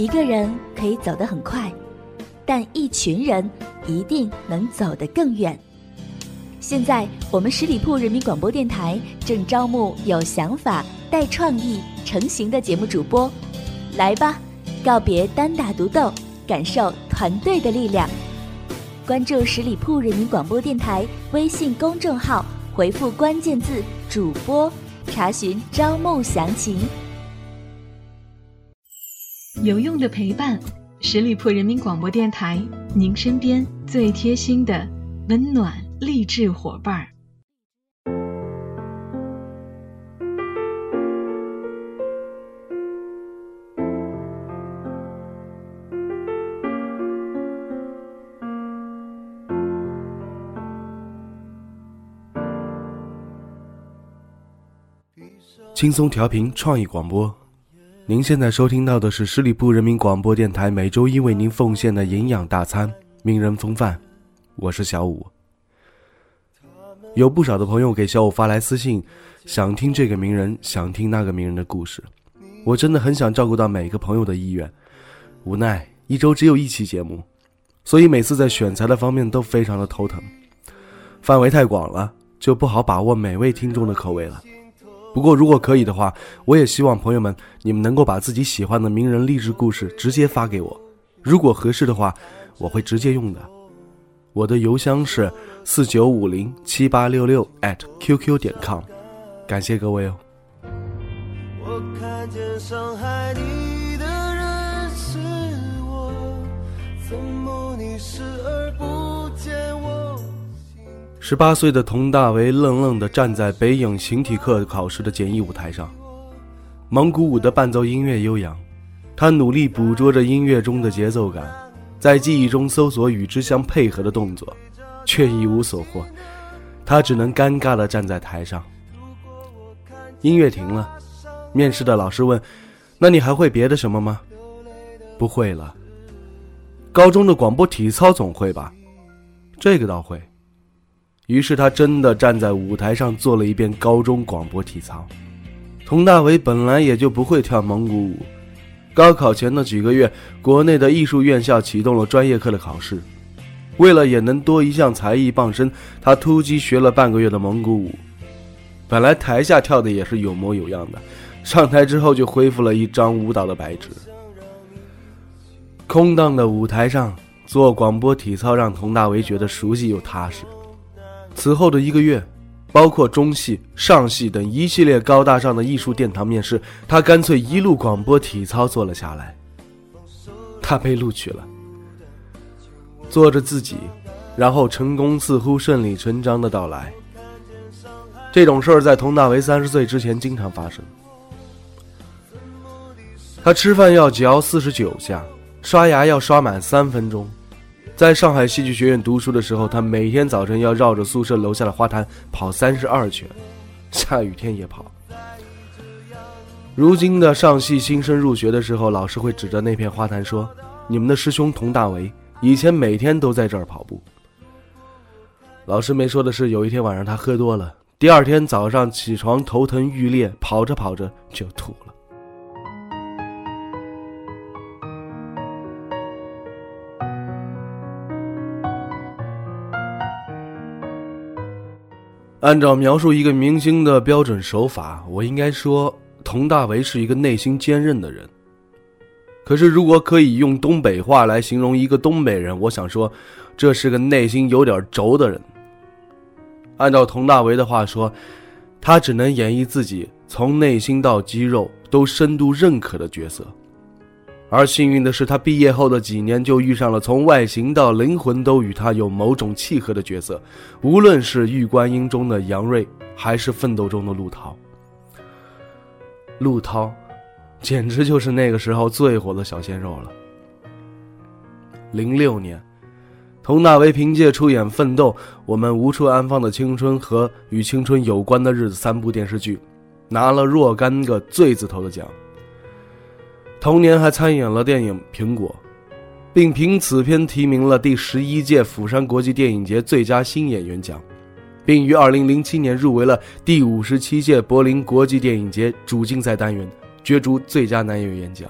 一个人可以走得很快，但一群人一定能走得更远。现在，我们十里铺人民广播电台正招募有想法、带创意、成型的节目主播，来吧，告别单打独斗，感受团队的力量。关注十里铺人民广播电台微信公众号，回复关键字“主播”，查询招募详情。有用的陪伴，十里铺人民广播电台，您身边最贴心的温暖。励志伙伴儿，轻松调频创意广播。您现在收听到的是十里铺人民广播电台每周一为您奉献的营养大餐——名人风范。我是小五。有不少的朋友给小五发来私信，想听这个名人，想听那个名人的故事。我真的很想照顾到每个朋友的意愿，无奈一周只有一期节目，所以每次在选材的方面都非常的头疼，范围太广了，就不好把握每位听众的口味了。不过如果可以的话，我也希望朋友们你们能够把自己喜欢的名人励志故事直接发给我，如果合适的话，我会直接用的。我的邮箱是四九五零七八六六 at qq 点 com，感谢各位哦。十八岁的佟大为愣愣地站在北影形体课考试的简易舞台上，蒙古舞的伴奏音乐悠扬，他努力捕捉着音乐中的节奏感。在记忆中搜索与之相配合的动作，却一无所获。他只能尴尬地站在台上。音乐停了，面试的老师问：“那你还会别的什么吗？”“不会了。”“高中的广播体操总会吧？”“这个倒会。”于是他真的站在舞台上做了一遍高中广播体操。佟大为本来也就不会跳蒙古舞。高考前的几个月，国内的艺术院校启动了专业课的考试。为了也能多一项才艺傍身，他突击学了半个月的蒙古舞。本来台下跳的也是有模有样的，上台之后就恢复了一张舞蹈的白纸。空荡的舞台上做广播体操，让佟大为觉得熟悉又踏实。此后的一个月。包括中戏、上戏等一系列高大上的艺术殿堂面试，他干脆一路广播体操做了下来。他被录取了，做着自己，然后成功似乎顺理成章的到来。这种事儿在佟大为三十岁之前经常发生。他吃饭要嚼四十九下，刷牙要刷满三分钟。在上海戏剧学院读书的时候，他每天早晨要绕着宿舍楼下的花坛跑三十二圈，下雨天也跑。如今的上戏新生入学的时候，老师会指着那片花坛说：“你们的师兄佟大为以前每天都在这儿跑步。”老师没说的是，有一天晚上他喝多了，第二天早上起床头疼欲裂，跑着跑着就吐了。按照描述一个明星的标准手法，我应该说佟大为是一个内心坚韧的人。可是，如果可以用东北话来形容一个东北人，我想说，这是个内心有点轴的人。按照佟大为的话说，他只能演绎自己从内心到肌肉都深度认可的角色。而幸运的是，他毕业后的几年就遇上了从外形到灵魂都与他有某种契合的角色，无论是《玉观音》中的杨锐，还是《奋斗》中的陆涛。陆涛，简直就是那个时候最火的小鲜肉了。零六年，佟大为凭借出演《奋斗》《我们无处安放的青春》和《与青春有关的日子》三部电视剧，拿了若干个最字头的奖。同年还参演了电影《苹果》，并凭此片提名了第十一届釜山国际电影节最佳新演员奖，并于二零零七年入围了第五十七届柏林国际电影节主竞赛单元角逐最佳男演员奖。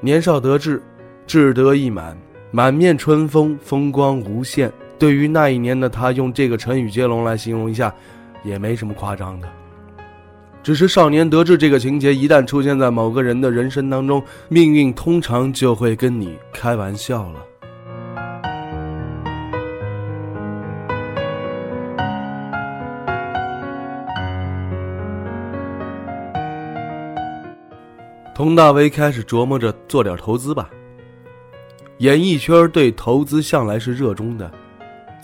年少得志，志得意满，满面春风，风光无限。对于那一年的他，用这个成语接龙来形容一下，也没什么夸张的。只是少年得志这个情节一旦出现在某个人的人生当中，命运通常就会跟你开玩笑了。佟大为开始琢磨着做点投资吧。演艺圈对投资向来是热衷的。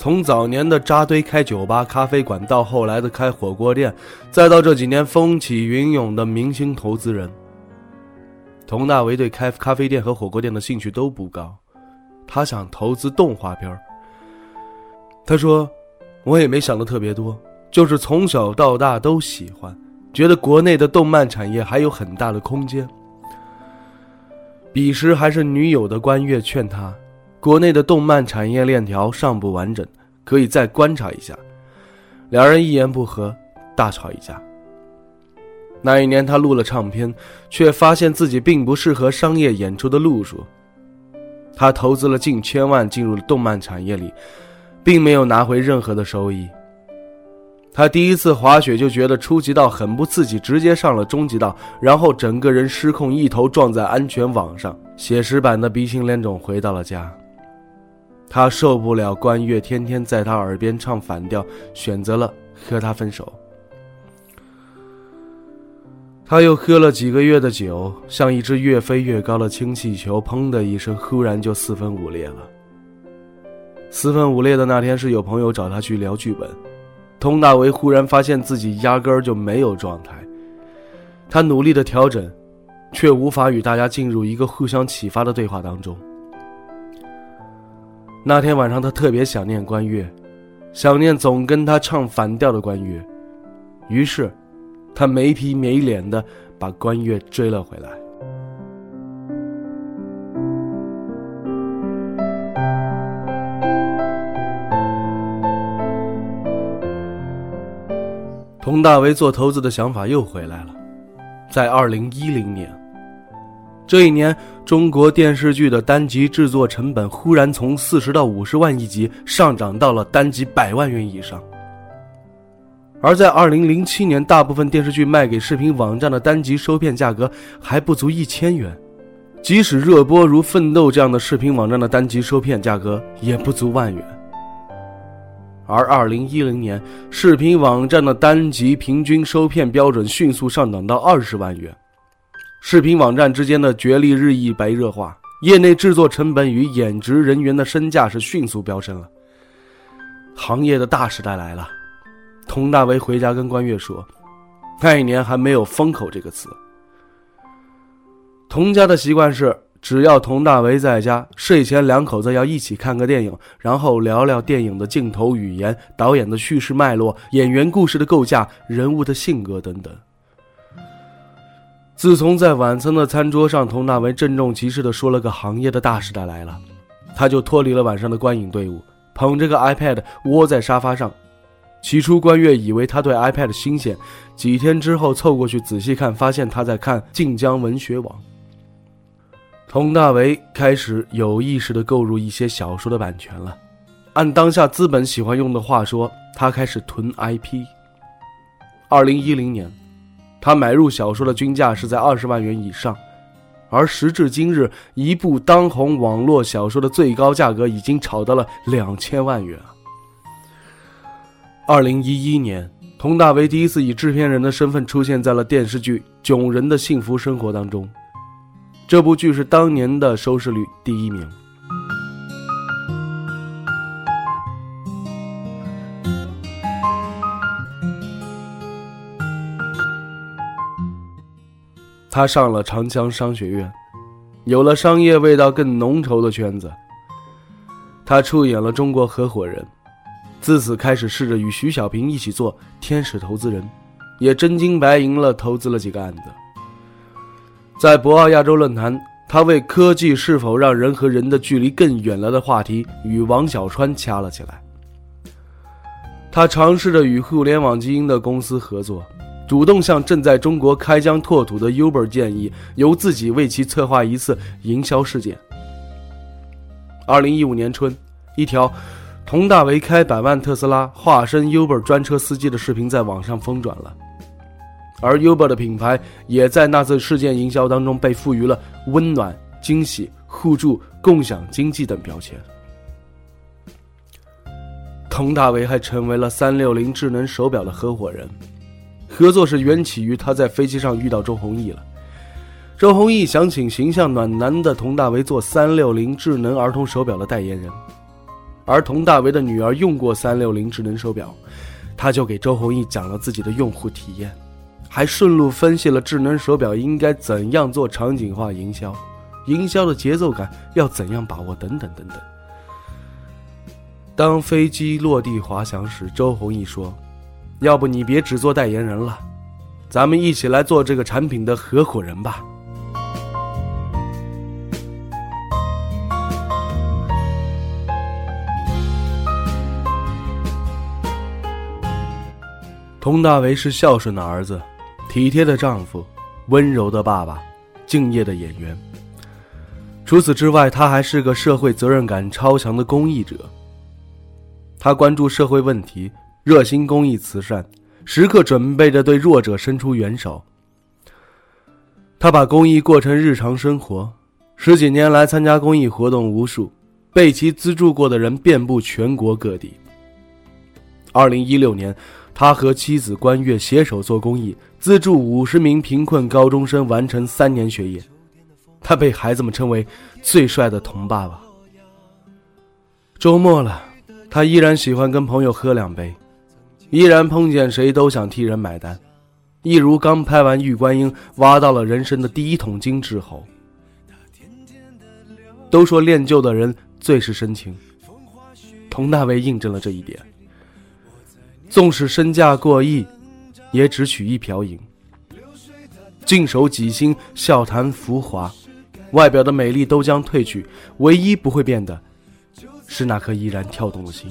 从早年的扎堆开酒吧、咖啡馆，到后来的开火锅店，再到这几年风起云涌的明星投资人，佟大为对开咖啡店和火锅店的兴趣都不高，他想投资动画片他说：“我也没想的特别多，就是从小到大都喜欢，觉得国内的动漫产业还有很大的空间。”彼时还是女友的关月劝他。国内的动漫产业链条尚不完整，可以再观察一下。两人一言不合，大吵一架。那一年，他录了唱片，却发现自己并不适合商业演出的路数。他投资了近千万进入了动漫产业里，并没有拿回任何的收益。他第一次滑雪就觉得初级道很不刺激，直接上了中级道，然后整个人失控，一头撞在安全网上，写实版的鼻青脸肿，回到了家。他受不了关月天天在他耳边唱反调，选择了和他分手。他又喝了几个月的酒，像一只越飞越高的氢气球，砰的一声，忽然就四分五裂了。四分五裂的那天是有朋友找他去聊剧本，佟大为忽然发现自己压根儿就没有状态，他努力的调整，却无法与大家进入一个互相启发的对话当中。那天晚上，他特别想念关悦，想念总跟他唱反调的关悦，于是，他没皮没脸的把关悦追了回来。佟大为做投资的想法又回来了，在二零一零年。这一年，中国电视剧的单集制作成本忽然从四十到五十万一集上涨到了单集百万元以上。而在二零零七年，大部分电视剧卖给视频网站的单集收片价格还不足一千元，即使热播如《奋斗》这样的视频网站的单集收片价格也不足万元。而二零一零年，视频网站的单集平均收片标准迅速上涨到二十万元。视频网站之间的角力日益白热化，业内制作成本与演职人员的身价是迅速飙升了。行业的大时代来了。佟大为回家跟关悦说：“那一年还没有‘风口’这个词。”佟家的习惯是，只要佟大为在家，睡前两口子要一起看个电影，然后聊聊电影的镜头语言、导演的叙事脉络、演员故事的构架、人物的性格等等。自从在晚餐的餐桌上，佟大为郑重其事地说了个“行业的大时代来了”，他就脱离了晚上的观影队伍，捧着个 iPad 窝在沙发上。起初，关月以为他对 iPad 新鲜，几天之后凑过去仔细看，发现他在看晋江文学网。佟大为开始有意识地购入一些小说的版权了，按当下资本喜欢用的话说，他开始囤 IP。二零一零年。他买入小说的均价是在二十万元以上，而时至今日，一部当红网络小说的最高价格已经炒到了两千万元。二零一一年，佟大为第一次以制片人的身份出现在了电视剧《囧人的幸福生活》当中，这部剧是当年的收视率第一名。他上了长江商学院，有了商业味道更浓稠的圈子。他出演了《中国合伙人》，自此开始试着与徐小平一起做天使投资人，也真金白银了投资了几个案子。在博鳌亚洲论坛，他为科技是否让人和人的距离更远了的话题与王小川掐了起来。他尝试着与互联网基因的公司合作。主动向正在中国开疆拓土的 Uber 建议，由自己为其策划一次营销事件。二零一五年春，一条佟大为开百万特斯拉化身 Uber 专车司机的视频在网上疯转了，而 Uber 的品牌也在那次事件营销当中被赋予了温暖、惊喜、互助、共享经济等标签。佟大为还成为了三六零智能手表的合伙人。合作是缘起于他在飞机上遇到周鸿祎了。周鸿祎想请形象暖男的佟大为做三六零智能儿童手表的代言人，而佟大为的女儿用过三六零智能手表，他就给周鸿祎讲了自己的用户体验，还顺路分析了智能手表应该怎样做场景化营销，营销的节奏感要怎样把握等等等等。当飞机落地滑翔时，周鸿祎说。要不你别只做代言人了，咱们一起来做这个产品的合伙人吧。佟大为是孝顺的儿子，体贴的丈夫，温柔的爸爸，敬业的演员。除此之外，他还是个社会责任感超强的公益者。他关注社会问题。热心公益慈善，时刻准备着对弱者伸出援手。他把公益过成日常生活，十几年来参加公益活动无数，被其资助过的人遍布全国各地。二零一六年，他和妻子关月携手做公益，资助五十名贫困高中生完成三年学业。他被孩子们称为最帅的童爸爸。周末了，他依然喜欢跟朋友喝两杯。依然碰见谁都想替人买单，一如刚拍完《玉观音》挖到了人生的第一桶金之后。都说练就的人最是深情，佟大为印证了这一点。纵使身价过亿，也只取一瓢饮，静守己心，笑谈浮华，外表的美丽都将褪去，唯一不会变的，是那颗依然跳动的心。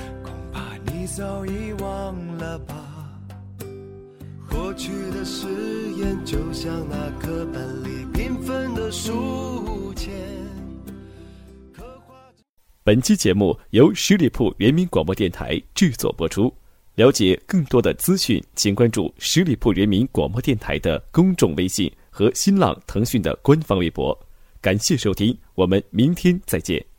你早已忘了吧？过去的誓言就像那课本里缤纷的书签。本期节目由十里铺人民广播电台制作播出。了解更多的资讯，请关注十里铺人民广播电台的公众微信和新浪、腾讯的官方微博。感谢收听，我们明天再见。